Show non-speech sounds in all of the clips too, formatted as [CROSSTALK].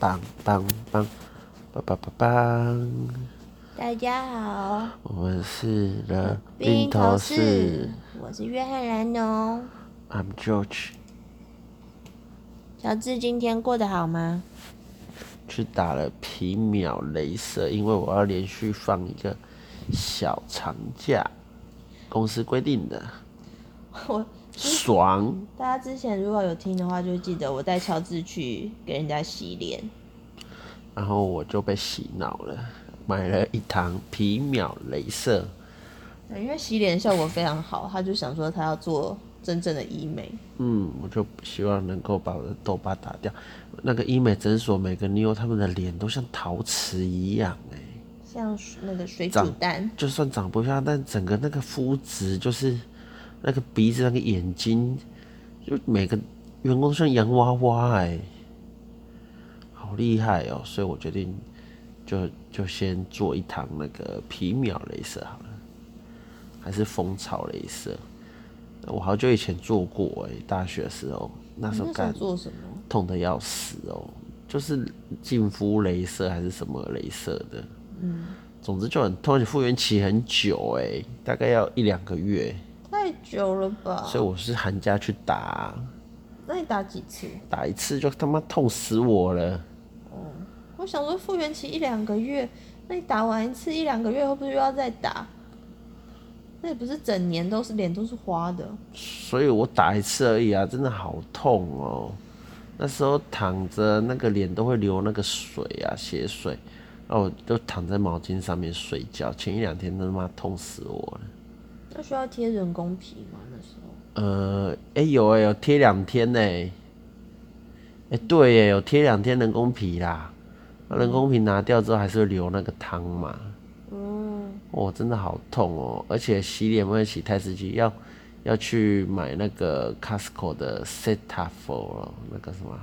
棒棒棒，棒棒棒棒。大家好，我们是的宾头士，我是约翰兰农。I'm George。小智今天过得好吗？去打了皮秒镭射，因为我要连续放一个小长假，公司规定的。[LAUGHS] 我爽。大家之前如果有听的话，就记得我带乔治去给人家洗脸，然后我就被洗脑了，买了一堂皮秒镭射。因为洗脸效果非常好，他就想说他要做真正的医美。嗯，我就希望能够把我的痘疤打掉。那个医美诊所每个妞他们的脸都像陶瓷一样，哎，像那个水煮蛋，就算长不漂亮，但整个那个肤质就是。那个鼻子，那个眼睛，就每个员工都像洋娃娃哎，好厉害哦！所以我决定就就先做一堂那个皮秒镭射好了，还是蜂巢镭射。我好久以前做过哎，大学的时候，那时候干做什么？痛的要死哦，就是净肤镭射还是什么镭射的，嗯，总之就很痛，而且复原期很久哎，大概要一两个月。太久了吧？所以我是寒假去打啊。那你打几次？打一次就他妈痛死我了。哦，我想说复原期一两个月，那你打完一次一两个月，会不会又要再打？那也不是整年都是脸都是花的。所以我打一次而已啊，真的好痛哦。那时候躺着，那个脸都会流那个水啊，血水，然后我就躺在毛巾上面睡觉。前一两天都他妈痛死我了。那需要贴人工皮吗？那时候？呃，哎、欸、有哎、欸、有贴两天呢。哎、欸、对耶，有贴两天人工皮啦。那人工皮拿掉之后还是会流那个汤嘛。嗯。哦，真的好痛哦！而且洗脸不会洗太刺激，要要去买那个 Costco 的 Cetaphil 那个什么。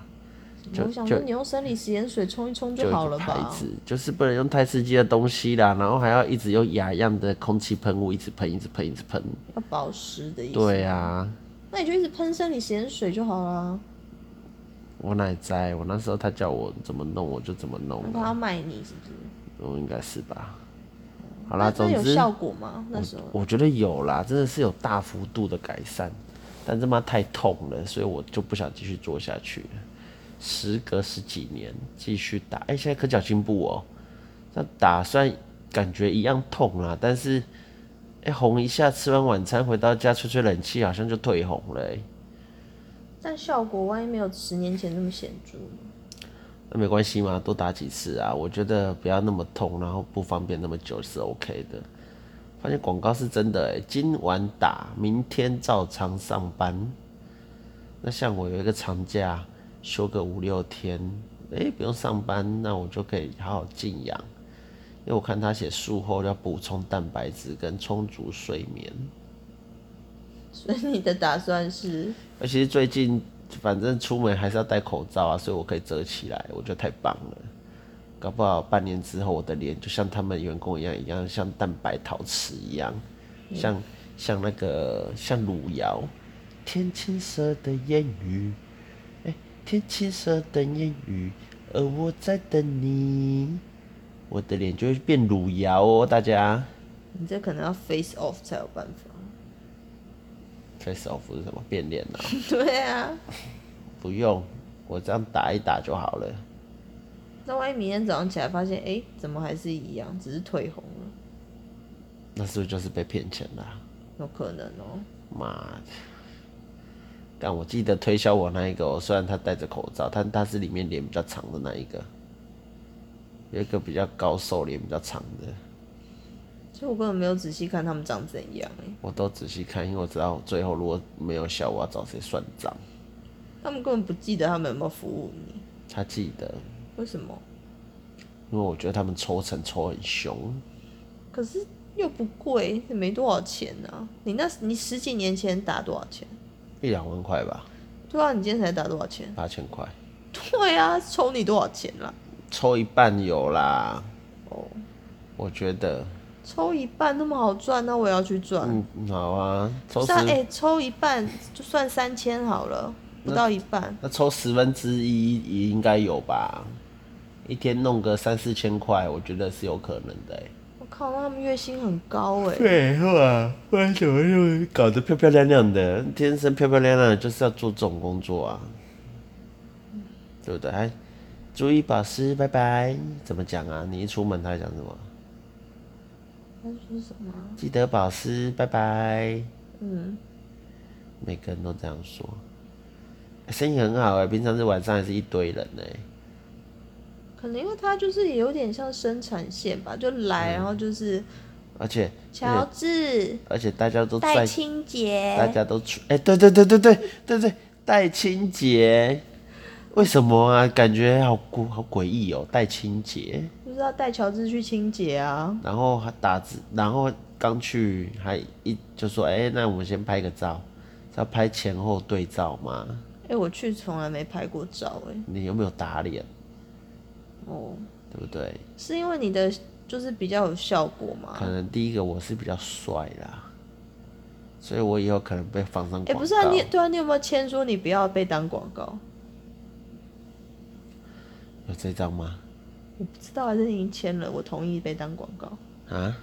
我想说，你用生理食盐水冲一冲就好了吧？牌子就是不能用太刺激的东西啦，然后还要一直用雅漾的空气喷雾，一直喷，一直喷，一直喷。要保湿的意思。对啊。那你就一直喷生理食盐水就好了。我哪在？我那时候他叫我怎么弄，我就怎么弄。他要卖你是不是？我应该是吧。好啦，总之有效果吗？那时候我，我觉得有啦，真的是有大幅度的改善，但他妈太痛了，所以我就不想继续做下去了。时隔十几年继续打，哎、欸，现在可脚进步哦。那打算感觉一样痛啦，但是哎、欸、红一下，吃完晚餐回到家吹吹冷气，好像就退红了、欸。但效果万一没有十年前那么显著？那没关系嘛，多打几次啊。我觉得不要那么痛，然后不方便那么久是 OK 的。发现广告是真的、欸，今晚打，明天照常上班。那像我有一个长假。休个五六天，哎、欸，不用上班，那我就可以好好静养。因为我看他写术后要补充蛋白质跟充足睡眠。所以你的打算是？而其实最近反正出门还是要戴口罩啊，所以我可以遮起来，我觉得太棒了。搞不好半年之后，我的脸就像他们员工一样，一样像蛋白陶瓷一样，嗯、像像那个像汝窑，天青色的艳遇。天青色等烟雨，而我在等你。我的脸就会变汝窑哦，大家。你这可能要 face off 才有办法。face off 是什么？变脸啊？[LAUGHS] 对啊。不用，我这样打一打就好了。那万一明天早上起来发现，哎、欸，怎么还是一样，只是腿红了？那是不是就是被骗钱了？有可能哦、喔。妈的！但我记得推销我那一个，虽然他戴着口罩，但他是里面脸比较长的那一个，有一个比较高瘦、脸比较长的。其实我根本没有仔细看他们长怎样哎。我都仔细看，因为我知道最后如果没有笑，我要找谁算账。他们根本不记得他们有没有服务你。他记得。为什么？因为我觉得他们抽成抽很凶。可是又不贵，也没多少钱呢、啊。你那，你十几年前打多少钱？一两万块吧。对啊，你今天才打多少钱？八千块。对啊，抽你多少钱啦？抽一半有啦。哦。我觉得。抽一半那么好赚，那我也要去赚。嗯，好啊。抽十。哎、欸，抽一半就算三千好了，不到一半。那，那抽十分之一也应该有吧？一天弄个三四千块，我觉得是有可能的、欸。我靠，那他们月薪很高哎、欸。对，哇，为什么又搞得漂漂亮亮的？天生漂漂亮亮的就是要做这种工作啊，嗯、对不对？还注意保湿，拜拜。怎么讲啊？你一出门他讲什么？他说什么？记得保湿，拜拜。嗯，每个人都这样说。生意很好哎、欸，平常是晚上还是一堆人呢、欸。可能因为他就是有点像生产线吧，就来，嗯、然后就是，而且乔治，而且大家都戴清洁，大家都出，哎、欸，对对对对对对对，戴清洁，为什么啊？感觉好诡好诡异哦，戴清洁，就是要带乔治去清洁啊。然后还打字，然后刚去还一就说，哎、欸，那我们先拍个照，是要拍前后对照吗？哎、欸，我去从来没拍过照，哎，你有没有打脸？哦，对不对？是因为你的就是比较有效果吗？可能第一个我是比较帅啦，所以我以后可能被放上广告。哎、欸，不是啊，你对啊，你有没有签说你不要被当广告？有这张吗？我不知道，还是已经签了，我同意被当广告啊？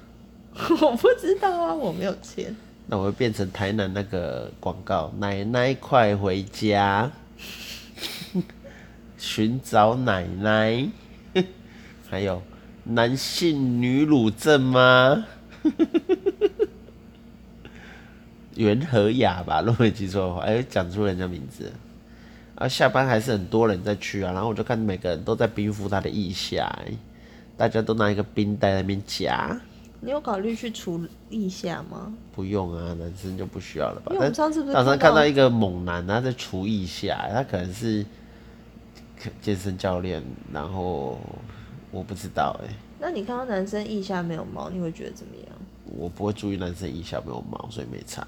[LAUGHS] 我不知道啊，我没有签。那我会变成台南那个广告，奶奶快回家。[LAUGHS] 寻找奶奶，还有男性女乳症吗？[LAUGHS] 袁和雅吧，如果没记错的话，哎、欸，讲出人家名字。啊，下班还是很多人在去啊，然后我就看每个人都在冰敷他的腋下，大家都拿一个冰袋在那边夹。你有考虑去除腋下吗？不用啊，男生就不需要了吧？因为我们上次不是早上看到一个猛男，他在除腋下，他可能是。健身教练，然后我不知道哎、欸。那你看到男生腋下没有毛，你会觉得怎么样？我不会注意男生腋下没有毛，所以没差。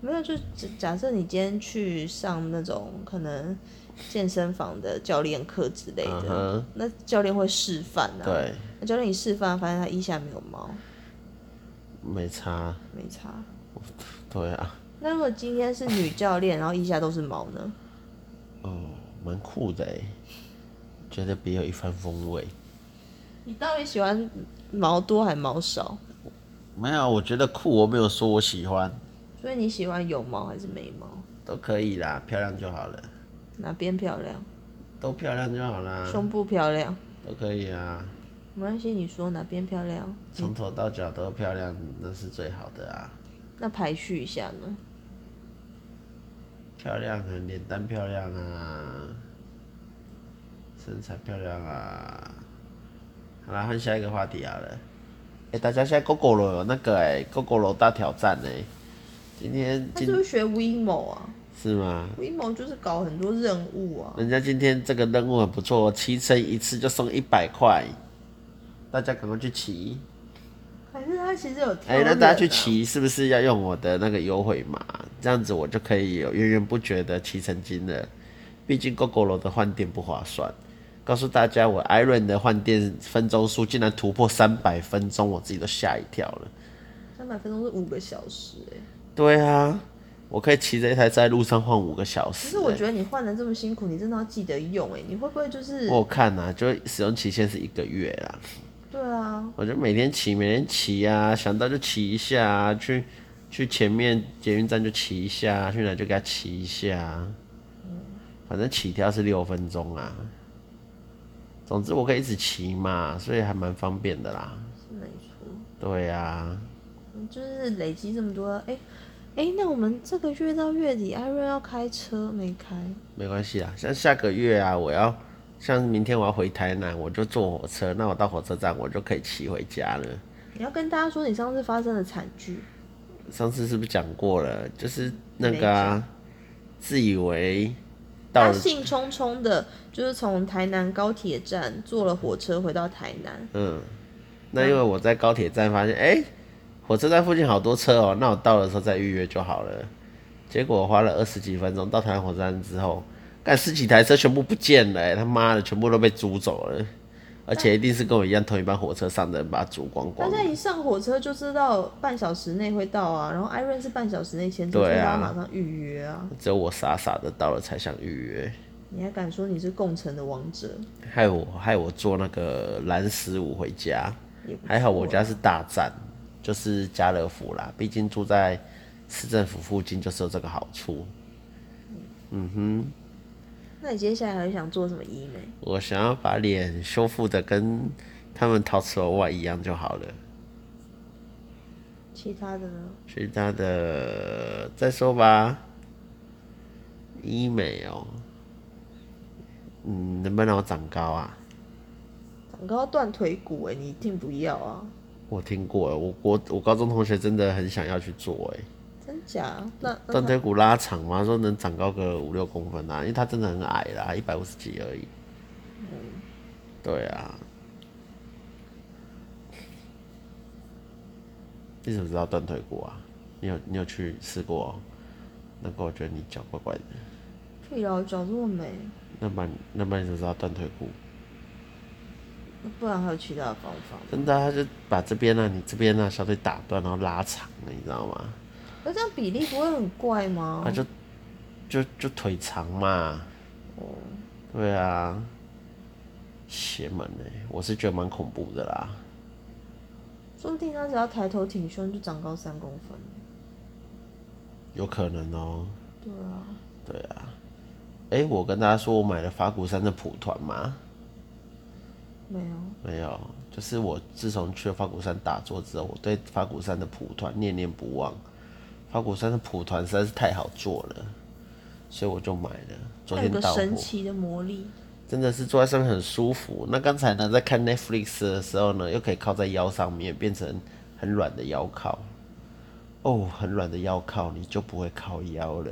没有，就假设你今天去上那种可能健身房的教练课之类的，嗯、那教练会示范啊。对。那教练一示范，发现他腋下没有毛，没差。没差。对啊。那如果今天是女教练，然后腋下都是毛呢？哦。蛮酷的哎，觉得别有一番风味。你到底喜欢毛多还毛少？没有，我觉得酷，我没有说我喜欢。所以你喜欢有毛还是没毛？都可以啦，漂亮就好了。哪边漂亮？都漂亮就好啦。胸部漂亮？都可以啊。没关系，你说哪边漂亮？从头到脚都漂亮，那是最好的啊。那排序一下呢？漂亮，脸蛋漂亮啊，身材漂亮啊。好啦，换下一个话题好了。哎、欸，大家现在 Gogoro 有那个哎、欸、Gogoro 大挑战哎、欸。今天今他是不是学 WeMo 啊？是吗？WeMo 就是搞很多任务啊。人家今天这个任务很不错，骑乘一次就送一百块，大家赶快去骑。可是他其实有哎、欸，那大家去骑是不是要用我的那个优惠码？这样子我就可以有源源不绝的骑乘金了。毕竟 Gogoro 的换店不划算。告诉大家，我 Iron 的换电分钟数竟然突破三百分钟，我自己都吓一跳了。三百分钟是五个小时哎、欸。对啊，我可以骑着一台在路上换五个小时、欸。可是我觉得你换的这么辛苦，你真的要记得用哎、欸。你会不会就是？我看呐、啊，就使用期限是一个月啦。对啊，我就每天骑，每天骑啊，想到就骑一下啊，去去前面捷运站就骑一下，去哪就给他骑一下，嗯，反正起跳是六分钟啊。总之我可以一直骑嘛，所以还蛮方便的啦。是没错。对啊。就是累积这么多，哎、欸、哎、欸，那我们这个月到月底，艾瑞要开车没开？没关系啊，像下个月啊，我要。像明天我要回台南，我就坐火车，那我到火车站我就可以骑回家了。你要跟大家说你上次发生的惨剧。上次是不是讲过了？就是那个、啊、自以为他兴冲冲的，就是从台南高铁站坐了火车回到台南。嗯，那因为我在高铁站发现，哎、火车站附近好多车哦、喔，那我到的时候再预约就好了。结果花了二十几分钟到台南火车站之后。干十几台车全部不见了、欸，他妈的，全部都被租走了，而且一定是跟我一样同一班火车上的人把它煮光光。大家一上火车就知道半小时内会到啊，然后 Iron 是半小时内签，对啊，马上预约啊。只有我傻傻的到了才想预约。你还敢说你是共乘的王者？害我害我坐那个蓝十五回家，还好我家是大站，就是家乐福啦。毕竟住在市政府附近，就是有这个好处。嗯哼。那你接下来还想做什么医美？我想要把脸修复的跟他们陶瓷娃娃一样就好了。其他的呢？其他的再说吧。医美哦，嗯，能不能让我长高啊？长高断腿骨哎，你一定不要啊！我听过，我我我高中同学真的很想要去做哎。真假？那断腿骨拉长嘛，说能长高个五六公分啊，因为他真的很矮啦，一百五十几而已。嗯，对啊。你怎么知道断腿骨啊？你有你有去试过？那个我觉得你脚怪怪的。对啊，脚这么美。那么那怎么知道断腿骨？不然还有其他的方法？真的，他就把这边呢、啊，你这边呢、啊，小腿打断，然后拉长了，你知道吗？那这样比例不会很怪吗？他就就就腿长嘛。哦。对啊。邪门呢，我是觉得蛮恐怖的啦。说不定他只要抬头挺胸就长高三公分，有可能哦、喔。对啊，对啊。哎、欸，我跟大家说我买了法鼓山的蒲团吗？没有，没有。就是我自从去了法鼓山打坐之后，我对法鼓山的蒲团念念不忘。法鼓山的蒲团实在是太好做了，所以我就买了。昨天到神奇的魔力。真的是坐在上面很舒服。那刚才呢，在看 Netflix 的时候呢，又可以靠在腰上面，变成很软的腰靠。哦，很软的腰靠，你就不会靠腰了。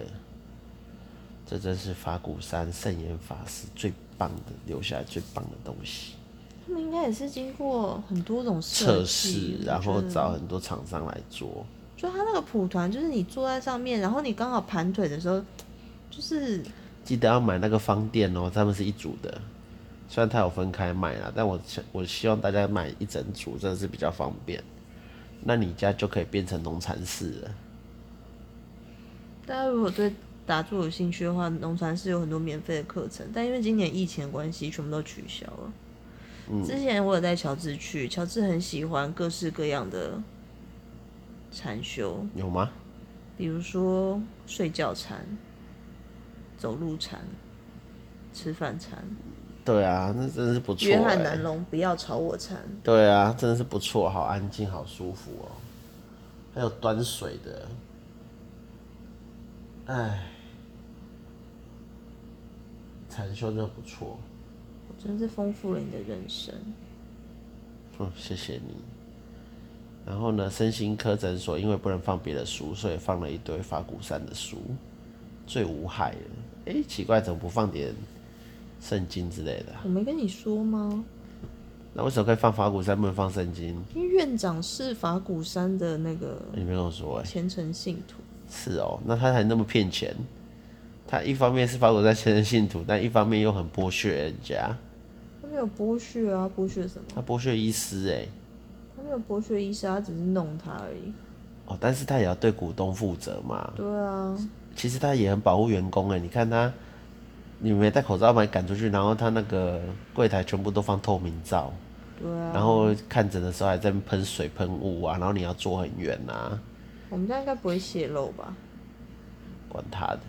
这真是法鼓山圣严法师最棒的，留下来最棒的东西。他们应该也是经过很多种测试，然后找很多厂商来做。就他那个蒲团，就是你坐在上面，然后你刚好盘腿的时候，就是。记得要买那个方垫哦，他们是一组的，虽然它有分开卖啊，但我我希望大家买一整组，真的是比较方便。那你家就可以变成农禅寺了。大家如果对打坐有兴趣的话，农禅寺有很多免费的课程，但因为今年疫情的关系，全部都取消了。嗯，之前我有带乔治去，乔治很喜欢各式各样的禅修。有吗？比如说睡觉禅。走路禅，吃饭禅，对啊，那真的是不错。约翰南龙不要吵我禅，对啊，真的是不错，好安静，好舒服哦。还有端水的，哎，禅修真的不错，我真是丰富了你的人生。嗯，谢谢你。然后呢，身心科诊所因为不能放别的书，所以放了一堆法鼓山的书，最无害了。哎、欸，奇怪，怎么不放点圣经之类的？我没跟你说吗？那为什么可以放法鼓山，不能放圣经？因为院长是法鼓山的那个，你没跟我说哎，虔诚信徒。是哦，那他还那么骗钱？他一方面是法鼓山虔诚信徒，但一方面又很剥削人家。他没有剥削啊，剥削什么？他剥削医师哎，他没有剥削医生，他只是弄他而已。哦，但是他也要对股东负责嘛。对啊。其实他也很保护员工哎，你看他，你没戴口罩把你赶出去，然后他那个柜台全部都放透明罩，对啊，然后看诊的时候还在喷水喷雾啊，然后你要坐很远呐、啊。我们家应该不会泄露吧？管他的，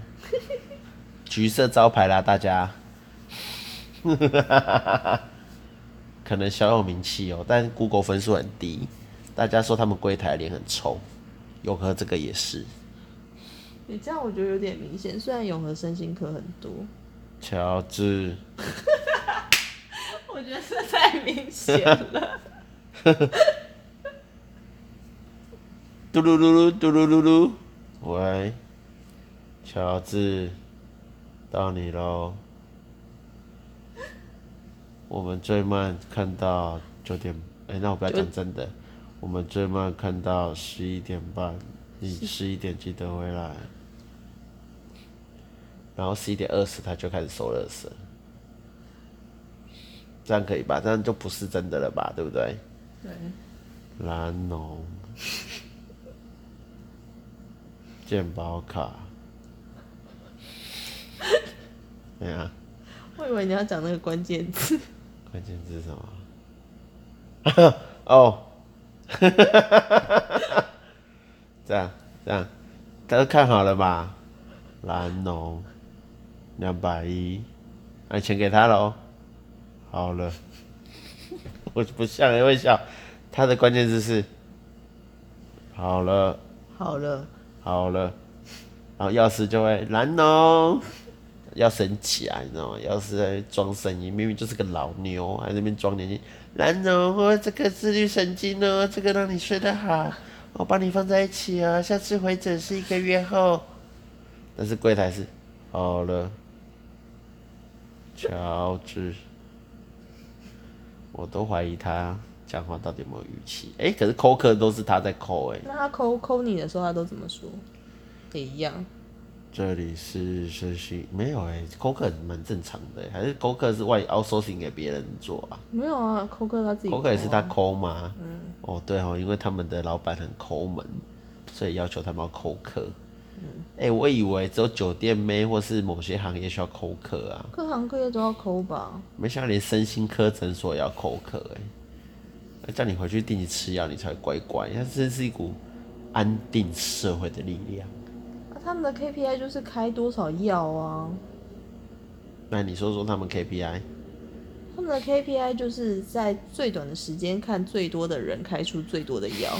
橘色招牌啦，大家，可能小有名气哦，但 Google 分数很低，大家说他们柜台脸很臭，永和这个也是。你这样我觉得有点明显，虽然永和身心科很多。乔治，[LAUGHS] 我觉得这太明显了。[LAUGHS] 嘟噜噜噜，嘟噜噜噜。喂，乔治，到你喽。我们最慢看到九点，哎、欸，那我不要讲真的。我们最慢看到十一点半，你十一点记得回来。然后十一点二十，他就开始收热身，这样可以吧？这样就不是真的了吧？对不对？对。蓝农，健保卡，[LAUGHS] 对啊。我以为你要讲那个关键字。关键字是什么？[LAUGHS] 哦，[LAUGHS] 这样这样，大家看好了吧？蓝农两百一，拿钱给他喽。好了，[LAUGHS] 我不笑也会笑。他的关键字是好了，好了，好了，然后钥匙就会蓝农。要生气啊，你知道吗？要是在装声音，明明就是个老妞，还在那边装年轻。蓝农，这个自律神经哦，这个让你睡得好，我帮你放在一起啊。下次回诊是一个月后。但是柜台是好了，乔治，我都怀疑他讲话到底有没有语气。哎、可是扣客都是他在扣哎。那他扣扣你的时候，他都怎么说？也一样。这里是实习，没有哎、欸，扣客蛮正常的、欸，还是扣客是外 outsourcing 给别人做啊？没有啊，扣客他自己、啊。扣客也是他抠吗？嗯。哦，对哦，因为他们的老板很抠门，所以要求他们要扣客。嗯。哎、欸，我以为只有酒店妹或是某些行业需要扣客啊。各行各业都要扣吧？没想到连身心科诊所也要扣客哎、欸！叫你回去定期吃药，你才会乖乖。它真是一股安定社会的力量。他们的 KPI 就是开多少药啊？那你说说他们 KPI？他们的 KPI 就是在最短的时间看最多的人开出最多的药，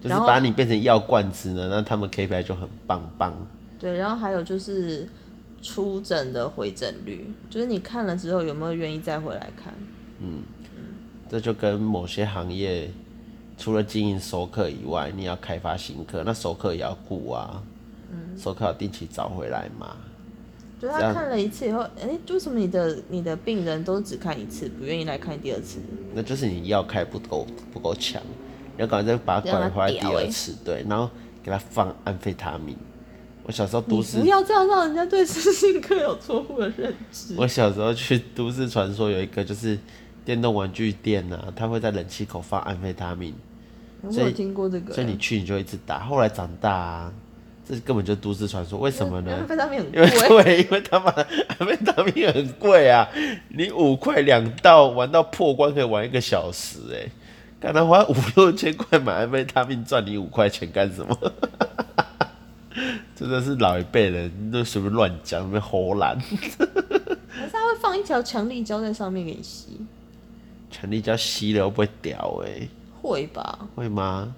就是把你变成药罐子呢，那他们 KPI 就很棒棒。对，然后还有就是出诊的回诊率，就是你看了之后有没有愿意再回来看？嗯，这就跟某些行业除了经营熟客以外，你要开发新客，那熟客也要顾啊。手铐定期找回来嘛？就他看了一次以后，哎、欸，为什么你的你的病人都只看一次，不愿意来看第二次？那就是你药开不够不够强，你要赶快再把它拐回来第二次，对，然后给他放安非他命。我小时候都市不要这样让人家对身心科有错误的认知。我小时候去都市传说有一个就是电动玩具店啊，他会在冷气口放安非他命。我有听过这个，所以你去你就一直打。后来长大啊。这根本就都市传说，为什么呢？安非他命很贵。因为 [LAUGHS] 对，因为他妈安非他命很贵啊！你五块两道玩到破关可以玩一个小时，哎，干他花五六千块买安非他命赚你五块钱干什么？[LAUGHS] 真的是老一辈人都随便乱讲，随便唬烂。[LAUGHS] 可是他会放一条强力胶在上面给你吸，强力胶吸了会不会掉？哎，会吧？会吗？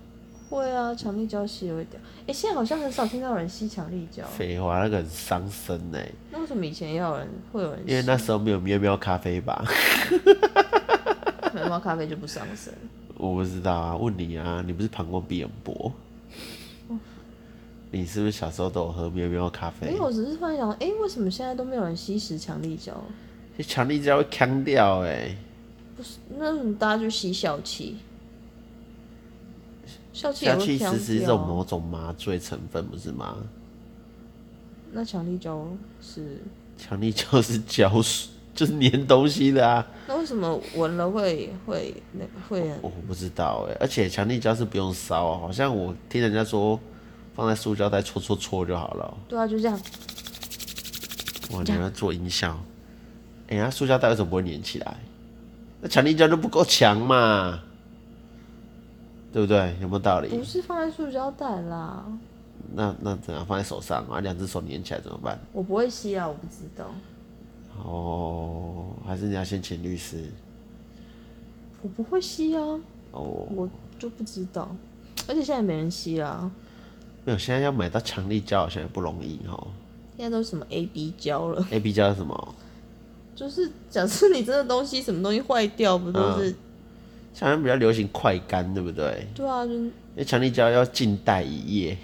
会啊，强力胶吸会掉。哎、欸，现在好像很少听到有人吸强力胶。废话，那个很伤身哎。那为什么以前要有人会有人吸？因为那时候没有喵喵咖啡吧。[LAUGHS] 喵喵咖啡就不伤身。我不知道啊，问你啊，你不是膀胱比很薄？哦、你是不是小时候都有喝喵喵咖啡？没有，我只是突然想，哎、欸，为什么现在都没有人吸食强力胶？强力胶会呛掉哎。不是，那大家就吸笑气。笑气其实是一种某种麻醉成分，不是吗？那强力胶是？强力胶是胶水，[LAUGHS] 就是粘东西的啊。那为什么闻了会会那会？我不知道哎，而且强力胶是不用烧啊，好像我听人家说放在塑胶袋搓搓搓就好了。对啊，就这样。哇，你要做音效？哎呀，塑胶袋为什么不会粘起来？那强力胶就不够强嘛？对不对？有没有道理？不是放在塑胶袋啦。那那怎样放在手上啊？两只手粘起来怎么办？我不会吸啊，我不知道。哦，还是你要先请律师。我不会吸啊。哦。我就不知道，而且现在也没人吸啦。没有，现在要买到强力胶好像也不容易哦。现在都是什么 A B 胶了？A B 胶是什么？就是假设你这个东西什么东西坏掉，不都是？嗯好像比较流行快干，对不对？对啊，就因为强力胶要静待一夜，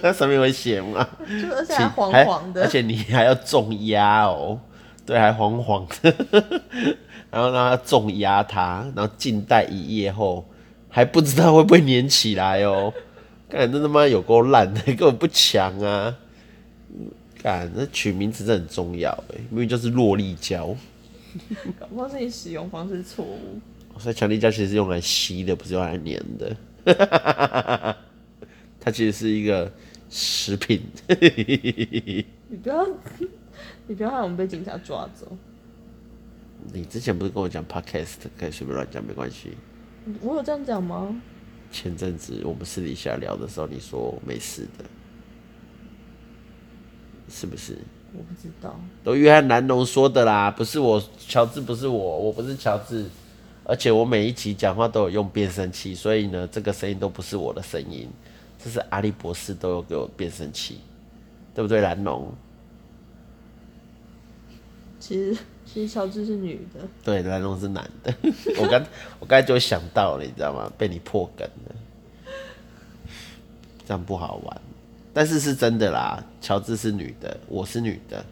它 [LAUGHS] 上面会写嘛，就而且还黄黄的，而且你还要重压哦，对，还黄黄的，[LAUGHS] 然后让它重压它，然后静待一夜后，还不知道会不会粘起来哦。干，这他妈有够烂的，[LAUGHS] 根本不强啊！干，那取名字真的很重要哎，因为就是弱力胶，搞不好是你使用方式错误。所以强力胶其实是用来吸的，不是用来粘的。它其实是一个食品。[LAUGHS] 你不要，你不要害我们被警察抓走。你之前不是跟我讲 podcast 可以随便乱讲没关系？我有这样讲吗？前阵子我们私底下聊的时候，你说没事的，是不是？我不知道，都约翰南农说的啦，不是我，乔治不是我，我不是乔治，而且我每一集讲话都有用变声器，所以呢，这个声音都不是我的声音，这是阿笠博士都有给我变声器，对不对，蓝龙？其实，其实乔治是女的，对，蓝龙是男的，[LAUGHS] 我刚我刚才就想到了，你知道吗？被你破梗了，这样不好玩。但是是真的啦，乔治是女的，我是女的，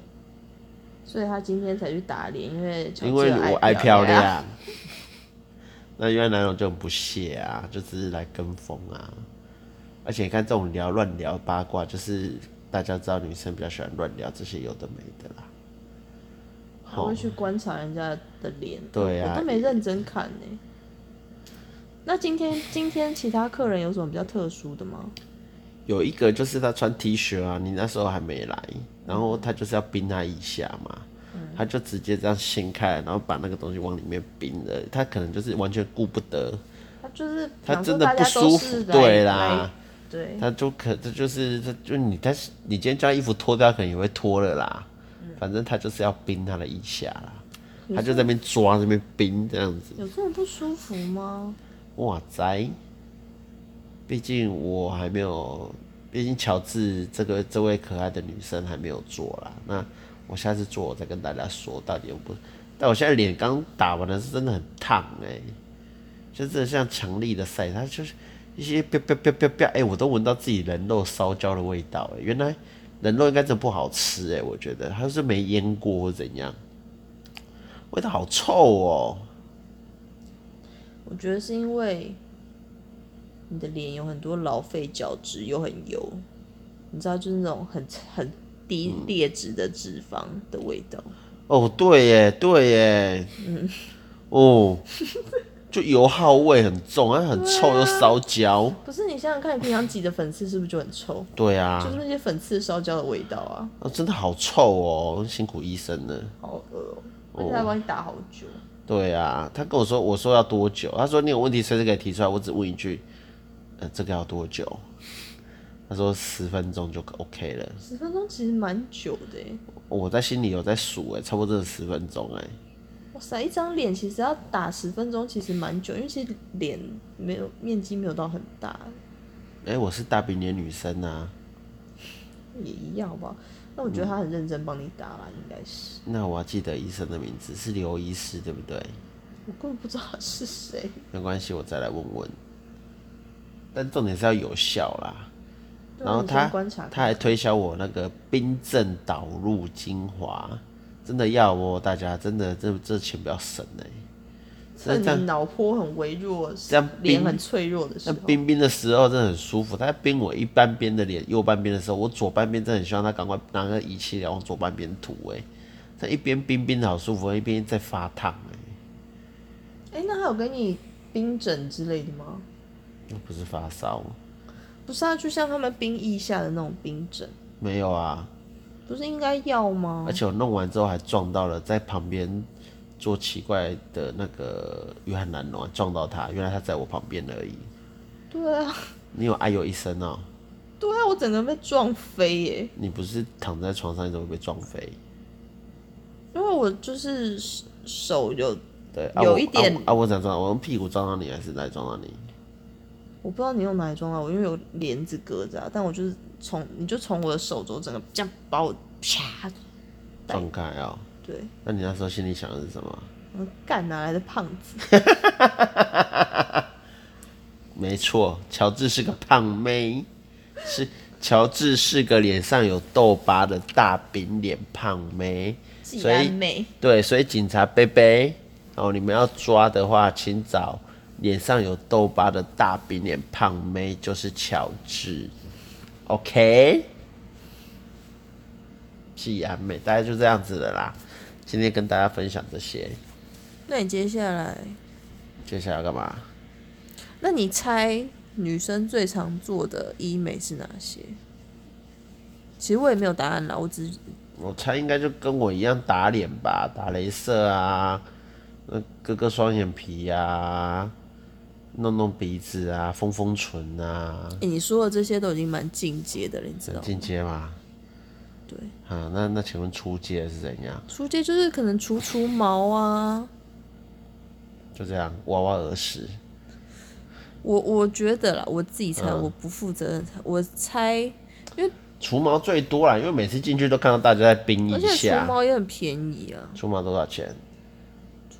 所以他今天才去打脸，因为因为我爱漂亮。那原来男友就很不屑啊，就只是来跟风啊。而且你看这种聊乱聊八卦，就是大家知道女生比较喜欢乱聊这些有的没的啦。还会去观察人家的脸，对啊，我都没认真看呢。那今天今天其他客人有什么比较特殊的吗？有一个就是他穿 T 恤啊，你那时候还没来，然后他就是要冰他一下嘛，嗯、他就直接这样掀开，然后把那个东西往里面冰了。他可能就是完全顾不得，他就是他真的不舒服，对啦，对，他就可这就是他就你但是你今天将衣服脱掉，可能也会脱了啦，嗯、反正他就是要冰他的一下啦，他就在那边抓那边冰这样子，有这么不舒服吗？哇塞！毕竟我还没有，毕竟乔治这个这位可爱的女生还没有做啦。那我下次做，我再跟大家说到底有不。但我现在脸刚打完的是真的很烫哎、欸，就是像强力的晒，它就是一些啪啪啪啪啪，哎，我都闻到自己人肉烧焦的味道哎、原来人肉应该真的不好吃哎、我觉得它是没腌过或怎样，味道好臭哦、我觉得是因为。你的脸有很多老废角质，又很油，你知道，就是那种很很低劣质的脂肪的味道。哦，对耶，对耶，嗯，哦，就油耗味很重，而很臭又烧焦。不是，你想想看，你平常挤的粉刺是不是就很臭？对啊，就是那些粉刺烧焦的味道啊。哦，真的好臭哦，辛苦医生了。好恶哦，而且他帮你打好久。对啊，他跟我说，我说要多久？他说你有问题随时可以提出来，我只问一句。这个要多久？他说十分钟就 OK 了。十分钟其实蛮久的。我在心里有在数哎，差不多真的十分钟哎。哇塞，一张脸其实要打十分钟，其实蛮久，因为其实脸没有面积没有到很大。哎，我是大饼脸女生啊。也一样吧。那我觉得他很认真帮你打啦，嗯、应该是。那我要记得医生的名字是刘医师，对不对？我根本不知道他是谁。没关系，我再来问问。但重点是要有效啦，然后他他还推销我那个冰镇导入精华，真的要哦，大家真的这这钱不要省哎。那你脑波很微弱，这样脸很脆弱的时候，那冰冰的时候真的很舒服。他在冰我一半边的脸，右半边的时候，我左半边真的很希望他赶快拿个仪器来往左半边涂哎。他一边冰冰的好舒服，一边在发烫哎。哎、欸，那他有给你冰枕之类的吗？不是发烧，不是啊，就像他们冰腋下的那种冰枕，没有啊，不是应该要吗？而且我弄完之后还撞到了在旁边做奇怪的那个约翰南龙，撞到他，原来他在我旁边而已。对啊，你有哎呦一声哦？对啊，我整个被撞飞耶！你不是躺在床上，你怎么被撞飞？因为我就是手有对有一点啊，我想撞，我用屁股撞到你，还是来撞到你？我不知道你用哪一装啊我，因为有帘子隔着啊。但我就是从你就从我的手肘整个这样把我啪放开啊。对。那你那时候心里想的是什么？[LAUGHS] 我干哪来的胖子？[LAUGHS] 没错，乔治是个胖妹，是乔治是个脸上有痘疤的大饼脸胖妹。所以对，所以警察伯伯，然后你们要抓的话，请找。脸上有痘疤的大饼脸胖妹就是乔治，OK？季安美，大概就这样子的啦。今天跟大家分享这些。那你接下来？接下来要干嘛？那你猜女生最常做的医美是哪些？其实我也没有答案啦，我只……我猜应该就跟我一样打脸吧，打镭射啊。那割个双眼皮呀、啊，弄弄鼻子啊，封封唇啊。哎、欸，你说的这些都已经蛮进阶的了，你知道吗？进阶吗？对。啊，那那请问出街是怎样？出街就是可能除除毛啊。就这样，挖挖耳屎。我我觉得啦，我自己猜，嗯、我不负责任猜，我猜，因为除毛最多啦，因为每次进去都看到大家在冰一下。而且除毛也很便宜啊。除毛多少钱？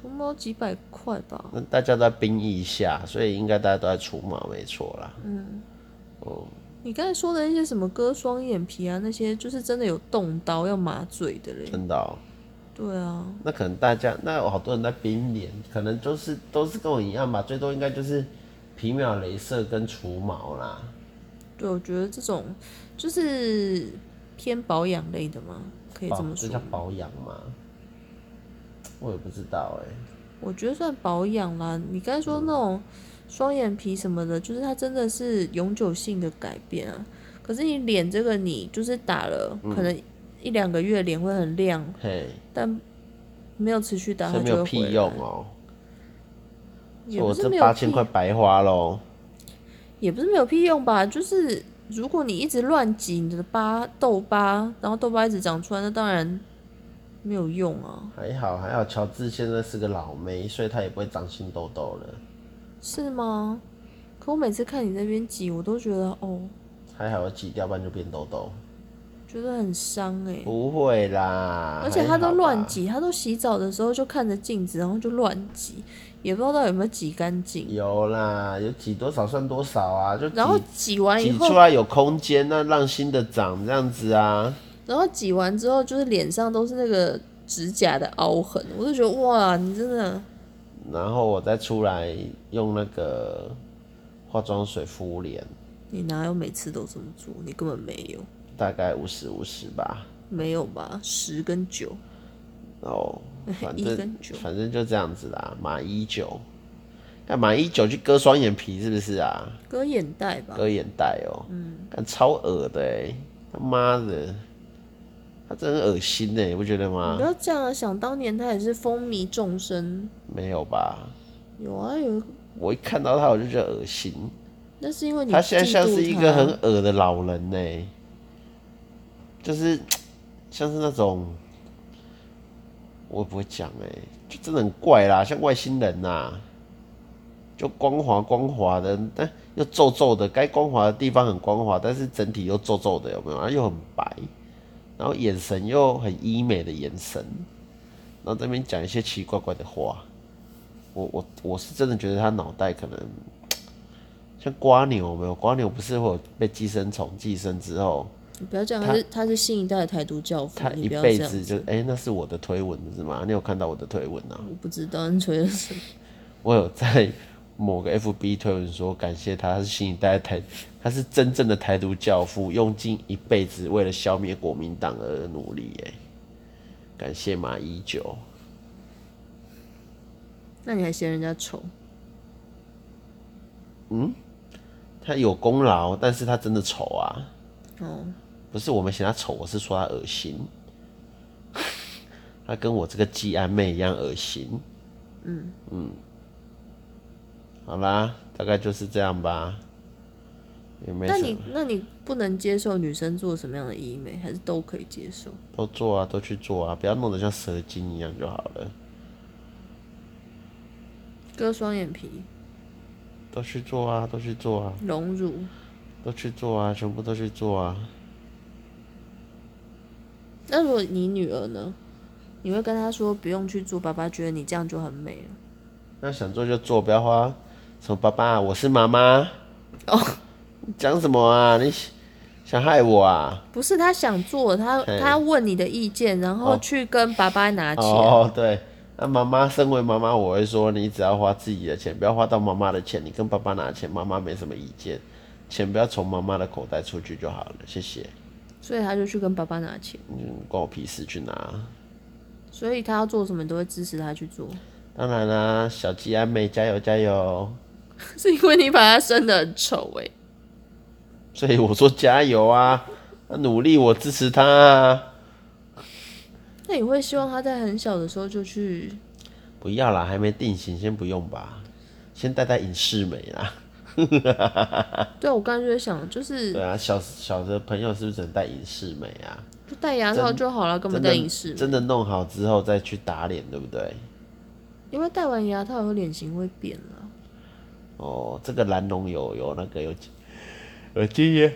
除毛几百块吧。那大家都在冰一下，所以应该大家都在除毛，没错啦。嗯。哦。你刚才说的那些什么割双眼皮啊，那些就是真的有动刀要麻醉的嘞。真的、喔。对啊。那可能大家那有好多人在冰脸，可能就是都是跟我一样吧，最多应该就是。皮秒镭射跟除毛啦，对，我觉得这种就是偏保养类的嘛，可以这么说。这叫保养吗？我也不知道哎、欸。我觉得算保养啦。你刚才说那种双眼皮什么的，就是它真的是永久性的改变啊。可是你脸这个，你就是打了，可能一两个月脸会很亮，嘿，但没有持续打，它就会屁用哦。我这八千块白花喽，也不是没有屁用吧？就是如果你一直乱挤你的疤痘疤，然后痘疤一直长出来，那当然没有用啊。还好还好，乔治现在是个老妹，所以他也不会长新痘痘了。是吗？可我每次看你那边挤，我都觉得哦，还好，我挤掉，不然就变痘痘，觉得很伤哎、欸。不会啦，而且他都乱挤，他都洗澡的时候就看着镜子，然后就乱挤。也不知道有没有挤干净。有啦，有挤多少算多少啊，就然后挤完以后挤出来有空间，那让新的长这样子啊。然后挤完之后，就是脸上都是那个指甲的凹痕，我就觉得哇，你真的。然后我再出来用那个化妆水敷脸。你哪有每次都这么做？你根本没有。大概五十五十吧。没有吧？十跟九。哦。[LAUGHS] 反正反正就这样子啦，马一九，干马一九去割双眼皮是不是啊？割眼袋吧。割眼袋哦、喔，嗯，干超恶的哎、欸，他妈的，他真的恶心呢、欸，你不觉得吗？不要这样啊！想当年他也是风靡众生。没有吧？有啊有。我一看到他我就觉得恶心。那是因为你他现在像是一个很恶的老人呢、欸，就是像是那种。我也不会讲哎，就真的很怪啦，像外星人呐，就光滑光滑的，但又皱皱的，该光滑的地方很光滑，但是整体又皱皱的，有没有？又很白，然后眼神又很医美的眼神，然后这边讲一些奇奇怪怪的话，我我我是真的觉得他脑袋可能像瓜牛，没有？瓜牛不是会有被寄生虫寄生之后？你不要这样，他是他是新一代的台独教父，他一辈子就哎、欸，那是我的推文是吗？你有看到我的推文啊？我不知道你推的什么。我有在某个 FB 推文说感谢他，他是新一代的台，他是真正的台独教父，用尽一辈子为了消灭国民党而努力。哎，感谢马英九。那你还嫌人家丑？嗯，他有功劳，但是他真的丑啊。哦。不是我们嫌他丑，我是说他恶心。[LAUGHS] 他跟我这个季安妹一样恶心。嗯嗯，好啦，大概就是这样吧。也没。那你那你不能接受女生做什么样的医美，还是都可以接受？都做啊，都去做啊，不要弄得像蛇精一样就好了。割双眼皮。都去做啊，都去做啊。隆乳。都去做啊，全部都去做啊。那如果你女儿呢？你会跟她说不用去做，爸爸觉得你这样就很美了。那想做就做，不要花什么爸爸，我是妈妈。哦，讲什么啊？你想害我啊？不是，他想做，他他问你的意见，然后去跟爸爸拿钱。哦，对，那妈妈身为妈妈，我会说你只要花自己的钱，不要花到妈妈的钱。你跟爸爸拿钱，妈妈没什么意见，钱不要从妈妈的口袋出去就好了。谢谢。所以他就去跟爸爸拿钱，嗯，关我屁事，去拿。所以他要做什么，你都会支持他去做。当然啦，小鸡安妹加油加油！[LAUGHS] 是因为你把他生的很丑哎，所以我说加油啊，努力，我支持他啊。那你会希望他在很小的时候就去不要啦，还没定型，先不用吧，先戴戴隐适美啦。[LAUGHS] 对，我刚才就在想，就是对啊，小小的朋友是不是只能戴隐适美啊？就戴牙套就好了，根本戴隐适美。真的弄好之后再去打脸，对不对？因为戴完牙套以后脸型会变了。哦，这个蓝龙有有那个有有经验，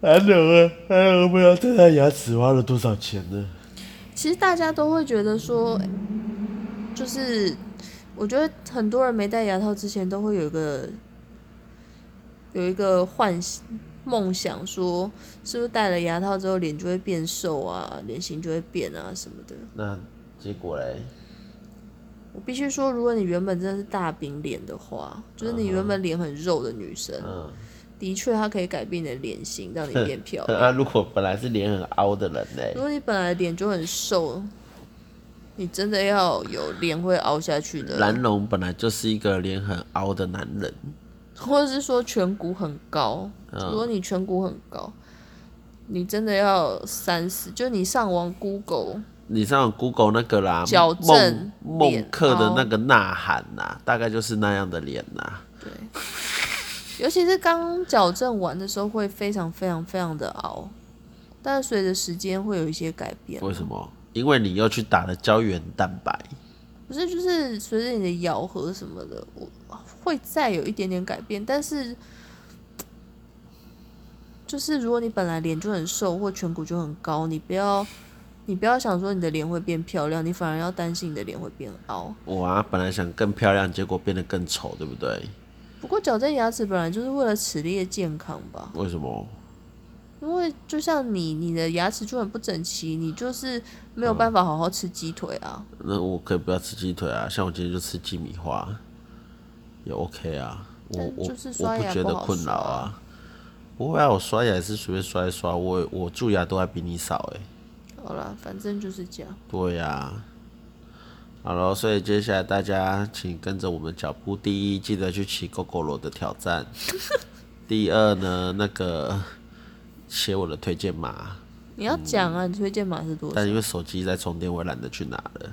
蓝龙啊，蓝龙不知道这台牙齿花了多少钱呢？其实大家都会觉得说，就是我觉得很多人没戴牙套之前都会有一个。有一个幻想梦想，说是不是戴了牙套之后脸就会变瘦啊，脸型就会变啊什么的。那结果嘞？我必须说，如果你原本真的是大饼脸的话，就是你原本脸很肉的女生，嗯、的确它可以改变你的脸型，让你变漂亮。那、啊、如果本来是脸很凹的人呢？如果你本来脸就很瘦，你真的要有脸会凹下去的。蓝龙本来就是一个脸很凹的男人。或者是说颧骨很高，如果你颧骨很高，你真的要三十。就你上网 Google，你上网 Google 那个啦，矫正孟克的那个呐喊呐，大概就是那样的脸呐。对，尤其是刚矫正完的时候，会非常非常非常的凹，但是随着时间会有一些改变。为什么？因为你又去打了胶原蛋白。不是，就是随着你的咬合什么的，我会再有一点点改变。但是，就是如果你本来脸就很瘦或颧骨就很高，你不要，你不要想说你的脸会变漂亮，你反而要担心你的脸会变凹。我啊，本来想更漂亮，结果变得更丑，对不对？不过矫正牙齿本来就是为了齿列健康吧？为什么？因为就像你，你的牙齿就很不整齐，你就是没有办法好好吃鸡腿啊。嗯，那我可以不要吃鸡腿啊，像我今天就吃鸡米花，也 OK 啊。我我我不觉得困扰啊。不会啊，我刷牙也是随便刷一刷，我我蛀牙都还比你少哎。好了，反正就是这样。对呀，啊。好了，所以接下来大家请跟着我们脚步。第一，记得去骑 Gogoro 的挑战。[LAUGHS] 第二呢，那个。写我的推荐码，你要讲啊！你推荐码是多少？但因为手机在充电，我懒得去拿了。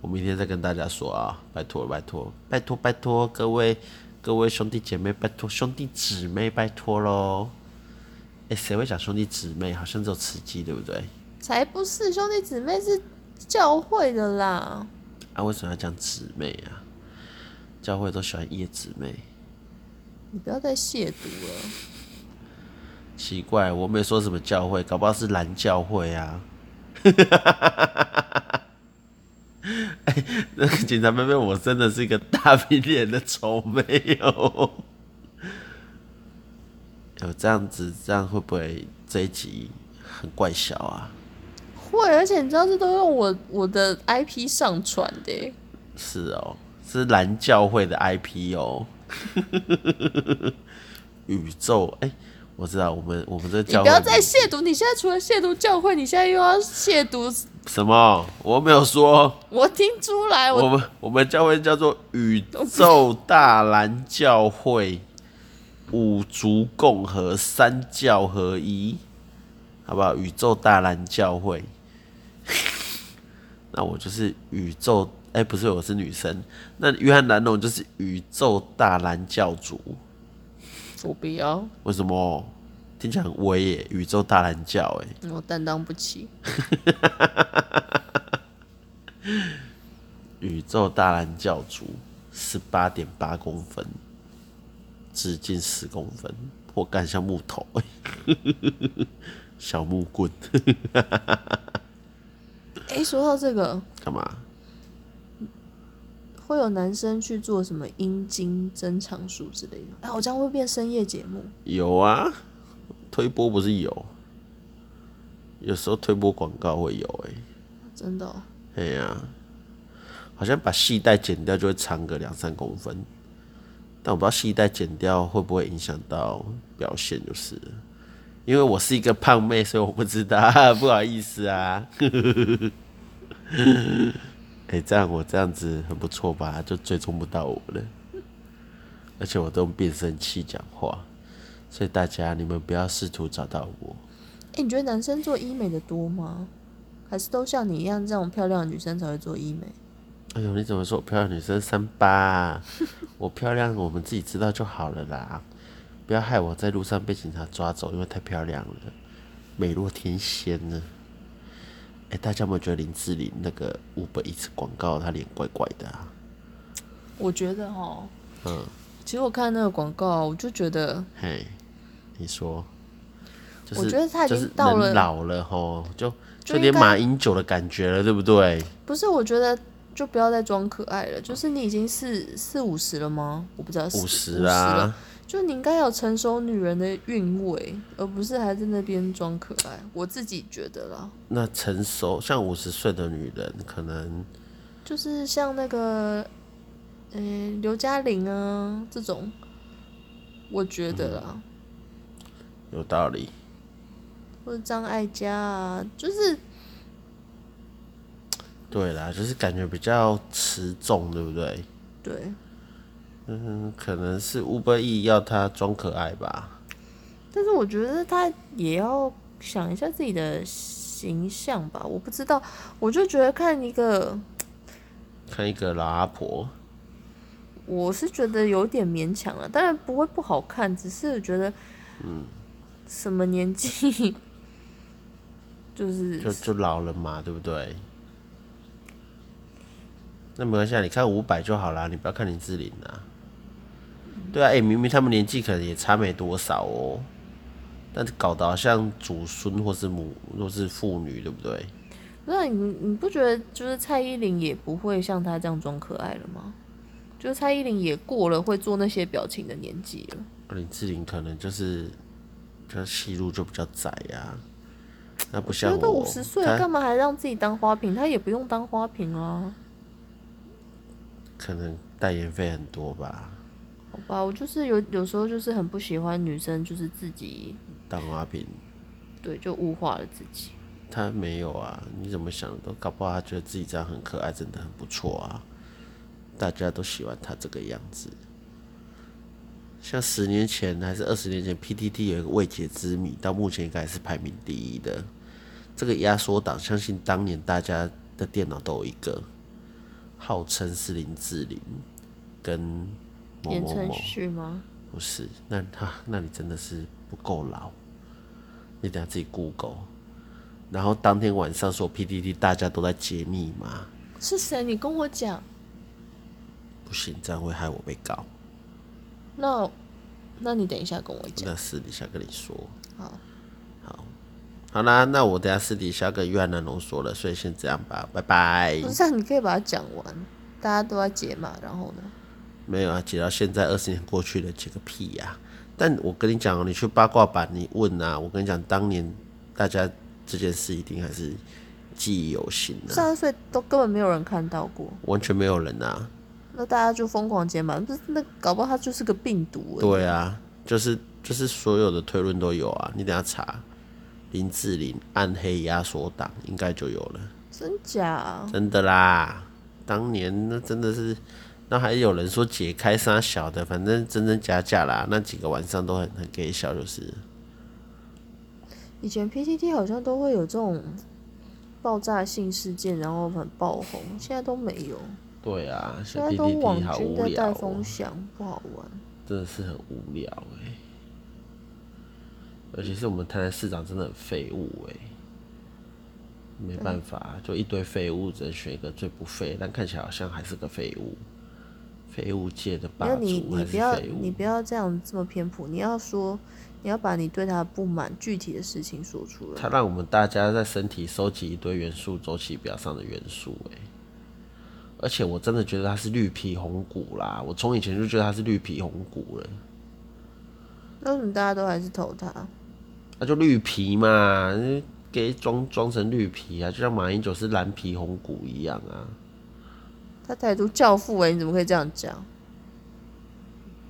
我明天再跟大家说啊！拜托，拜托，拜托，拜托各位各位兄弟姐妹，拜托兄弟姊妹，拜托喽！哎，谁会讲兄弟姊妹？好像只有吃鸡，对不对？才不是，兄弟姊妹是教会的啦。啊，为什么要讲姊妹啊？教会都喜欢叶姊妹。你不要再亵渎了。奇怪，我没说什么教会，搞不好是蓝教会啊！[LAUGHS] 哎，那个警察妹妹，我真的是一个大饼脸的丑妹哦。有这样子，这样会不会这一集很怪小啊？会，而且你知道这都用我我的 IP 上传的。是哦，是蓝教会的 IP 哦。[LAUGHS] 宇宙，哎、欸。我知道，我们我们这教会，你不要再亵渎！你现在除了亵渎教会，你现在又要亵渎什么？我没有说，我听出来。我，我们我们教会叫做宇宙大蓝教会，五族共和，三教合一，好不好？宇宙大蓝教会，那我就是宇宙，哎、欸，不是，我是女生。那约翰蓝龙就是宇宙大蓝教主。我不要。为什么？听起来很威耶，宇宙大蓝教哎。我担当不起。[LAUGHS] 宇宙大蓝教主，十八点八公分，直径十公分，我干像木头，[LAUGHS] 小木棍。哎、欸，说到这个，干嘛？会有男生去做什么阴茎增长术之类的？哎，我这样会变深夜节目？有啊，推播不是有，有时候推播广告会有哎、欸，真的、喔？哎呀、啊，好像把系带剪掉就会长个两三公分，但我不知道系带剪掉会不会影响到表现，就是因为我是一个胖妹，所以我不知道，[LAUGHS] 不好意思啊。哎、欸，这样我这样子很不错吧？就追踪不到我了，而且我都用变声器讲话，所以大家你们不要试图找到我。哎、欸，你觉得男生做医美的多吗？还是都像你一样这种漂亮的女生才会做医美？哎呦，你怎么说我漂亮女生三八啊？[LAUGHS] 我漂亮，我们自己知道就好了啦，不要害我在路上被警察抓走，因为太漂亮了，美若天仙呢。哎、欸，大家有没有觉得林志玲那个 Uber Eats 广告，她脸怪怪的啊？我觉得哈，嗯，其实我看那个广告，我就觉得，嘿，你说，就是、我觉得他已经到了老了吼，就就有点马英九的感觉了，对不对？不是，我觉得。就不要再装可爱了，就是你已经四四五十了吗？我不知道，五十啦，就你应该有成熟女人的韵味，而不是还在那边装可爱。我自己觉得啦。那成熟像五十岁的女人，可能就是像那个，呃，刘嘉玲啊这种，我觉得啦，嗯，有道理。或者张艾嘉啊，就是。对啦，就是感觉比较持重，对不对？对。嗯，可能是 Uber E 要他装可爱吧。但是我觉得他也要想一下自己的形象吧。我不知道，我就觉得看一个，看一个老阿婆，我是觉得有点勉强了。当然不会不好看，只是觉得，嗯，什么年纪，就是就就老了嘛，对不对？那没关系，你看五百就好啦，你不要看林志玲啊。对啊，哎、欸，明明他们年纪可能也差没多少哦，但是搞得好像祖孙或是母或是父女，对不对？那你你不觉得就是蔡依林也不会像她这样装可爱了吗？就是蔡依林也过了会做那些表情的年纪了。林志玲可能就是，就戏路就比较窄呀、啊。那不像我，我都五十岁了，干嘛还让自己当花瓶？她也不用当花瓶啊。可能代言费很多吧。好吧，我就是有有时候就是很不喜欢女生就是自己当花瓶。对，就物化了自己。他没有啊，你怎么想都搞不好他觉得自己这样很可爱，真的很不错啊。大家都喜欢他这个样子。像十年前还是二十年前，PTT 有一个未解之谜，到目前应该是排名第一的。这个压缩档，相信当年大家的电脑都有一个。号称是林志玲跟某某某吗？不是，那他那你真的是不够老。你等下自己 Google，然后当天晚上说 PDD 大家都在解密码。是谁？你跟我讲。不行，这样会害我被告。那，那你等一下跟我讲。那私底下跟你说。好。好好啦，那我等下私底下跟约翰南龙说了，所以先这样吧，拜拜。不是，你可以把它讲完，大家都在解码，然后呢？没有啊，解到现在二十年过去了，解个屁呀、啊！但我跟你讲哦，你去八卦版你问啊，我跟你讲，当年大家这件事一定还是记忆犹新的。三十岁都根本没有人看到过，完全没有人啊。那大家就疯狂解码，不是那搞不好它就是个病毒。对啊，就是就是所有的推论都有啊，你等下查。林志玲暗黑压缩党应该就有了，真假？真的啦，当年那真的是，那还有人说解开杀小的，反正真真假假啦，那几个晚上都很很给笑，就是。以前 PTT 好像都会有这种爆炸性事件，然后很爆红，现在都没有。对啊，现在都网军在带风向，不好玩。真的是很无聊哎、欸。而且是我们台南市长真的很废物哎、欸，没办法，就一堆废物，只能选一个最不废，但看起来好像还是个废物，废物界的霸主还是废物。你你不要你不要这样这么偏颇，你要说你要把你对他的不满具体的事情说出来。他让我们大家在身体收集一堆元素周期表上的元素而且我真的觉得他是绿皮红骨啦，我从以前就觉得他是绿皮红骨了。那为什么大家都还是投他？那、啊、就绿皮嘛，给装装成绿皮啊，就像马英九是蓝皮红骨一样啊。他台独教父哎、你怎么可以这样讲？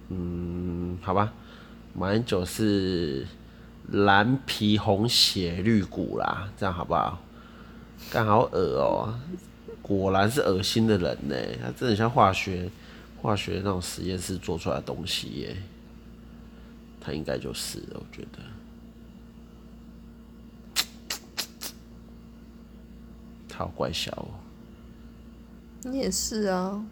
嗯，好吧，马英九是蓝皮红血绿骨啦，这样好不好？干好恶哦、果然是恶心的人呢、他真的像化学化学那种实验室做出来的东西耶、他应该就是，我觉得。他 [TSK] 好怪小哦，你也是啊。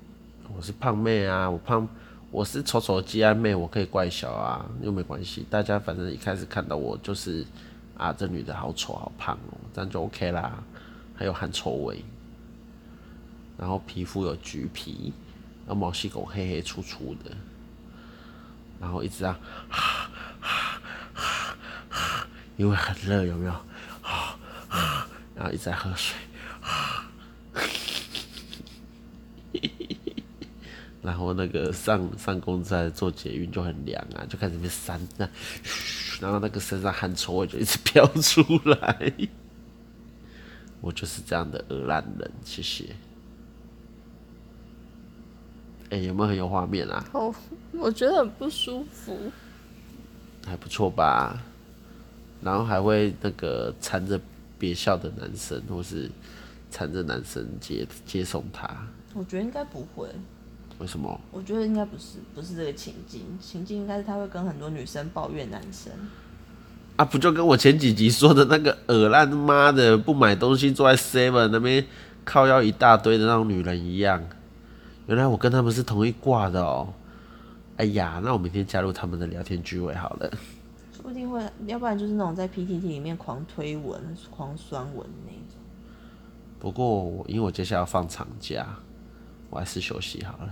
我是胖妹啊，我胖，我是丑丑鸡安妹，我可以怪小啊，又没关系。大家反正一开始看到我就是啊，这女的好丑好胖哦、这样就 OK 啦。还有汗臭味，然后皮肤有橘皮，然后毛细孔黑黑粗粗的，然后一直啊，因为很热，有没有？然后一直在喝水。然后那个上上公在做捷运就很凉啊，就开始被扇那，[LAUGHS] 然后那个身上汗臭味就一直飘出来。[LAUGHS] 我就是这样的恶烂人，谢谢。哎、欸，有没有很有画面啊？哦，我觉得很不舒服。还不错吧？然后还会那个缠着别校的男生，或是缠着男生接接送他。我觉得应该不会。为什么？我觉得应该不是，不是这个情境，情境应该是他会跟很多女生抱怨男生。啊，不就跟我前几集说的那个恶烂妈的不买东西坐在 Seven 那边靠腰一大堆的那种女人一样？原来我跟他们是同一挂的哦。哎呀，那我明天加入他们的聊天聚会好了。说不定会，要不然就是那种在 PTT 里面狂推文、狂酸文那种。不过，因为我接下来要放长假。我还是休息好了。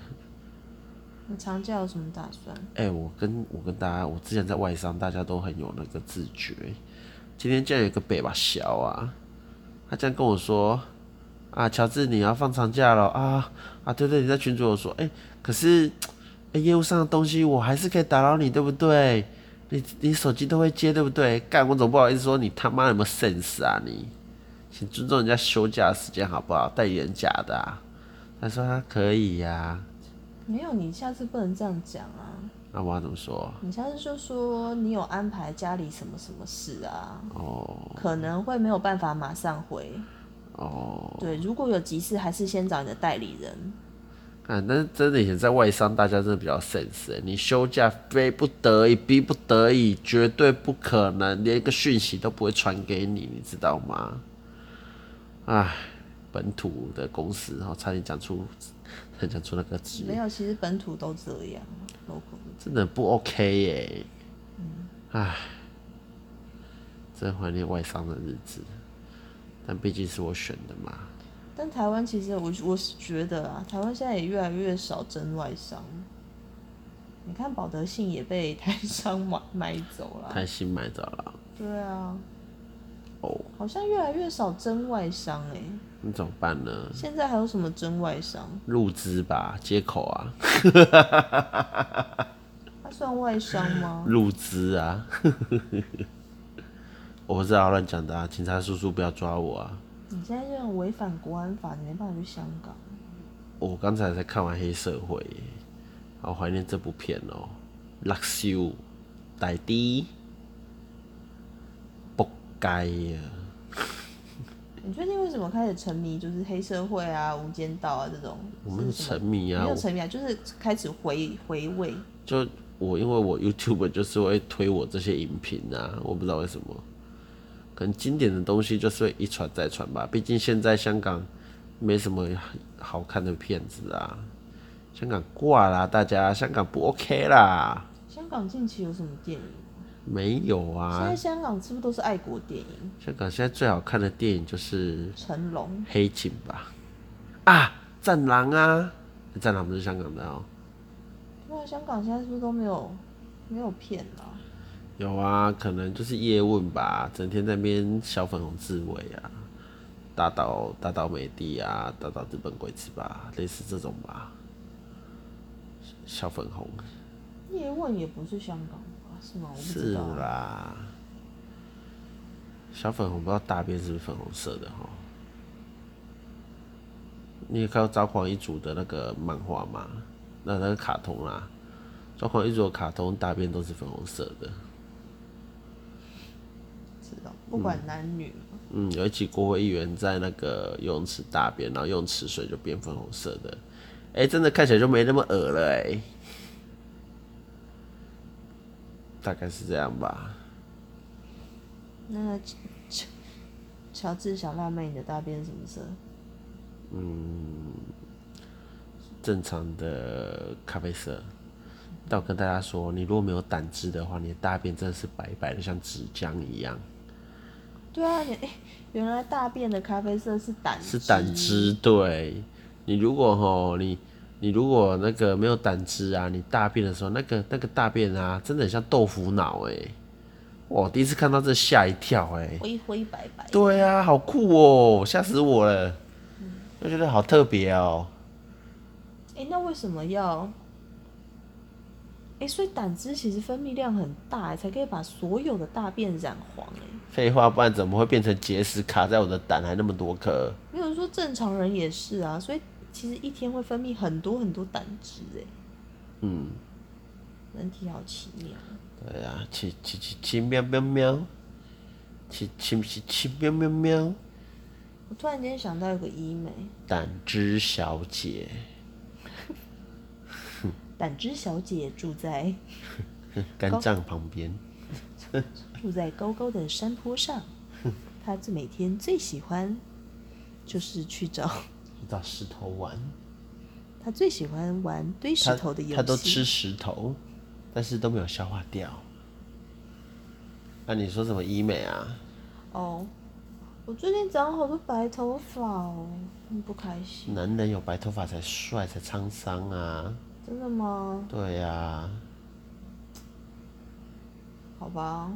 你长假有什么打算？哎、欸，我跟我跟大家，我之前在外商，大家都很有那个自觉。今天竟然有一个北吧小啊，他这样跟我说：“啊，乔治，你要放长假了啊啊！”对对，你在群主有说：“哎、欸，可是哎，业务上的东西我还是可以打扰你，对不对？你你手机都会接，对不对？干，我总不好意思说你他妈有没有 sense 啊你？请尊重人家休假的时间好不好？代言假的、啊。”他说他可以呀、啊，没有，你下次不能这样讲啊。那我要怎么说？你下次就说你有安排家里什么什么事啊？哦，可能会没有办法马上回。哦，对，如果有急事，还是先找你的代理人。啊，但是真的以前在外商，大家真的比较 sense。你休假非不得已、逼不得已，绝对不可能，连一个讯息都不会传给你，你知道吗？唉。本土的公司，然后差点讲出，差 [LAUGHS] 点讲出那个字。没有，其实本土都这样，local 真的不 OK 耶。嗯，唉，真怀念外商的日子，但毕竟是我选的嘛。但台湾其实我我是觉得啊，台湾现在也越来越少真外商。你看保德信也被台商买 [LAUGHS] 买走了，台信买走了。对啊。哦。好像越来越少真外商哎。那怎么办呢？现在还有什么真外商？入资吧，接口啊。他算外商吗？入资啊。[LAUGHS] 我不知道乱讲的啊，警察叔叔不要抓我啊！你现在这样违反国安法，你没办法去香港。我刚才才看完黑社会，好怀念这部片哦。六秀大弟，不该呀。你最近为什么开始沉迷就是黑社会啊、无间道啊这种？我们沉迷啊，没有沉迷啊，就是开始回回味。就我因为我 YouTube 就是会推我这些影评啊，我不知道为什么，可能经典的东西就是会一传再传吧。毕竟现在香港没什么好看的片子啊，香港挂啦，大家香港不 OK 啦。香港近期有什么电影？没有啊！现在香港是不是都是爱国电影？香港现在最好看的电影就是成龙、黑警吧？啊，战狼啊！战狼不是香港的哦。对啊，香港现在是不是都没有没有片了？有啊，可能就是叶问吧，整天在那边小粉红自卫啊，打倒打倒美帝啊，打倒日本鬼子吧，类似这种吧。小粉红。叶问也不是香港。是吗？我不知道。是啦，小粉红不知道大便是不是粉红色的哈？你有看到《抓狂一族》的那个漫画吗？那那个卡通啦，《抓狂一族》的卡通大便都是粉红色的。知道，不管男女。嗯，有一集国会议员在那个游泳池大便，然后游泳池水就变粉红色的。哎、欸，真的看起来就没那么恶了哎、欸。大概是这样吧。那乔治小辣妹，你的大便什么色？嗯，正常的咖啡色。但我跟大家说，你如果没有胆汁的话，你的大便真的是白白的，像纸浆一样。对啊，你、欸、原来大便的咖啡色是胆汁。是胆汁，对。你如果吼你你如果那个没有胆汁啊，你大便的时候，那个那个大便啊，真的很像豆腐脑哎、欸。我第一次看到这吓一跳哎、欸。灰灰白白。对啊，好酷哦、喔，吓死我了。嗯。就觉得好特别哦、喔。哎、欸，那为什么要？哎、欸，所以胆汁其实分泌量很大，才可以把所有的大便染黄。哎，废话，不然怎么会变成结石卡在我的胆，还那么多颗？没有说正常人也是啊，所以其实一天会分泌很多很多胆汁。哎，嗯，人体好奇妙。对啊，奇奇奇奇喵喵喵，奇奇奇奇喵喵喵。我突然间想到有个医美，胆汁小姐。胆汁小姐住在 [LAUGHS] 肝脏旁边，[LAUGHS] 住在高高的山坡上。她最每天最喜欢就是去找找石头玩。他最喜欢玩堆石头的游戏。他都吃石头，但是都没有消化掉。那、啊、你说什么医美啊？哦，我最近长好多白头发哦，很不开心。男人有白头发才帅，才沧桑啊。真的吗？对呀、啊。好吧。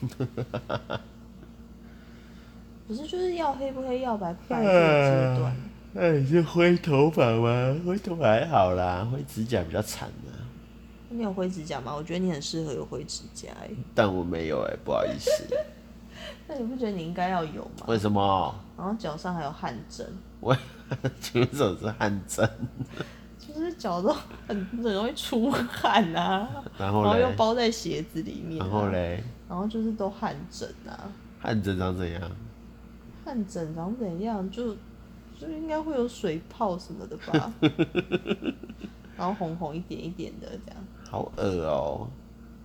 [LAUGHS] 不是，就是要黑不黑，要白不白这个阶段。那你是灰头发吗？灰头发还好啦，灰指甲比较惨呢。你有灰指甲吗？我觉得你很适合有灰指甲哎。但我没有哎，不好意思。那你不觉得你应该要有吗？为什么？然后脚上还有汗疹。我，[LAUGHS] 请问什么是汗疹？就是脚都很很容易出汗啊，然后，然后又包在鞋子里面，啊，然后嘞，然后就是都汗疹啊。汗疹长怎样？汗疹长怎样？就就应该会有水泡什么的吧。[LAUGHS] 然后红红一点一点的这样。好恶哦，喔！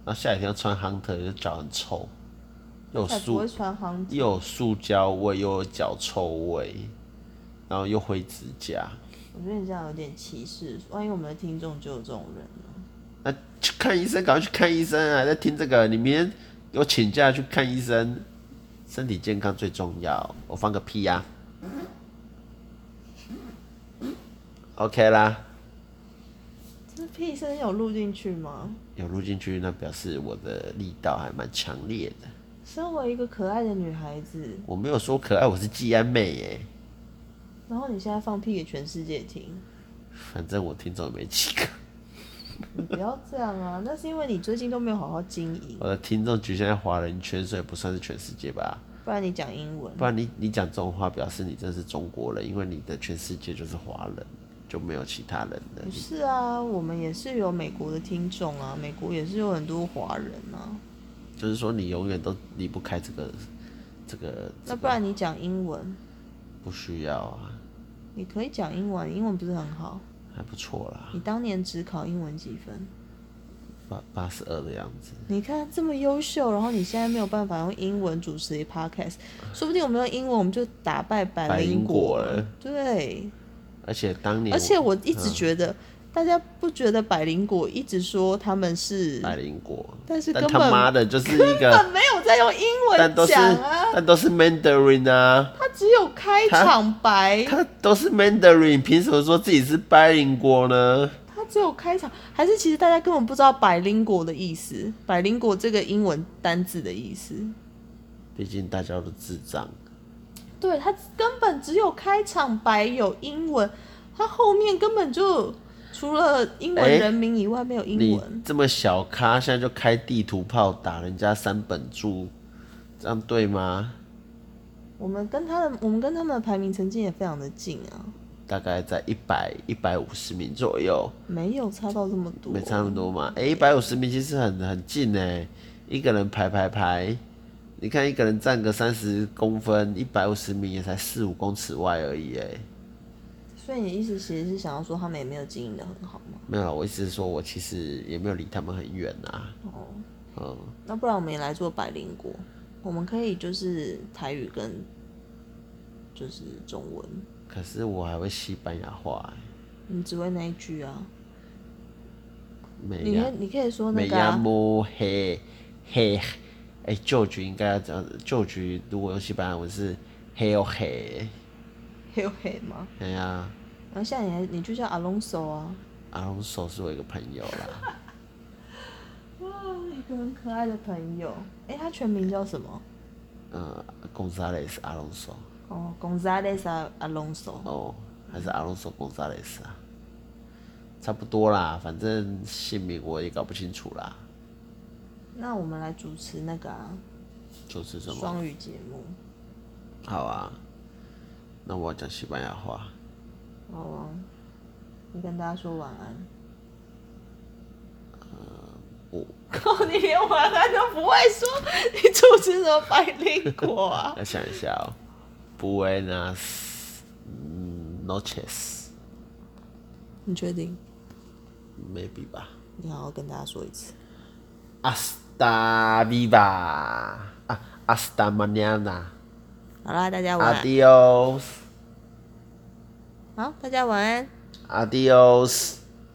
那下雨天要穿 Hunter，就脚很臭，又塑又有塑胶味，又有脚臭味，然后又灰指甲。我觉得你这样有点歧视，万一我们的听众就有这种人呢？那去看医生，赶快去看医生啊！在听这个，你明天给我请假去看医生，身体健康最重要。我放个屁呀、啊、！OK 啦。这屁声有录进去吗？有录进去，那表示我的力道还蛮强烈的。身为一个可爱的女孩子，我没有说可爱，我是季安妹耶。然后你现在放屁给全世界听，反正我听众没几个。你不要这样啊！[LAUGHS] 那是因为你最近都没有好好经营。我的听众局限在华人圈，所以不算是全世界吧？不然你讲英文？不然你你讲这种话，表示你真是中国人，因为你的全世界就是华人，就没有其他人的。不是啊，我们也是有美国的听众啊，美国也是有很多华人啊。就是说，你永远都离不开这个这个。那不然你讲英文？不需要啊。你可以讲英文，英文不是很好，还不错啦。你当年只考英文几分？八八十二的样子。你看这么优秀，然后你现在没有办法用英文主持一 podcast，说不定我们用英文我们就打败百灵果了。对。而且当年，而且我一直觉得。嗯大家不觉得百灵果一直说他们是百灵果，但是根本他妈的就是一个根本没有在用英文讲啊，但都是 Mandarin 啊，他只有开场白，他，他都是 Mandarin，凭什么说自己是百灵果呢？他只有开场，还是其实大家根本不知道百灵果的意思，百灵果这个英文单字的意思。毕竟大家都智障，对，他根本只有开场白有英文，他后面根本就。除了英文人名以外，没有英文。你这么小咖，现在就开地图炮打人家三本柱，这样对吗？我们跟他的，我们跟他们的排名曾经也非常的近啊，大概在一百一百五十名左右。没有差到这么多，没差那么多嘛？哎，一百五十名其实很很近哎，一个人排排排，你看一个人站个三十公分，一百五十名也才四五公尺外而已哎。所以你的意思其实是想要说他们也没有经营得很好吗？没有，我意思是说我其实也没有离他们很远呐、啊。哦，嗯，那不然我们也来做百灵果，我们可以就是台语跟就是中文。可是我还会西班牙话，你只会那一句啊？美你可以你可以说那个、啊。啊。美黑黑，哎，旧局应该要这样子。旧局如果用西班牙文是黑哦黑。黑又黑吗？对呀。然后现在你还你就叫阿隆索啊。阿隆索是我一个朋友啦。[LAUGHS] 哇，一个很可爱的朋友。哎、欸，他全名叫什么？呃，González Alonso。哦，González Alonso。哦，还是 Alonso González 啊？差不多啦，反正姓名我也搞不清楚啦。那我们来主持那个啊。主持什么？双语节目。好啊。那我要讲西班牙话。好啊。你跟大家说晚安。我 [LAUGHS] 靠！你连晚安都不会说，你主持什么百灵果啊？[LAUGHS] 要想一下哦。Buenas noches。你确定？Maybe 吧。你好好跟大家说一次。Hasta viva 啊，Hasta mañana。好啦，大家晚安。Adios。好，大家晚安。Adios。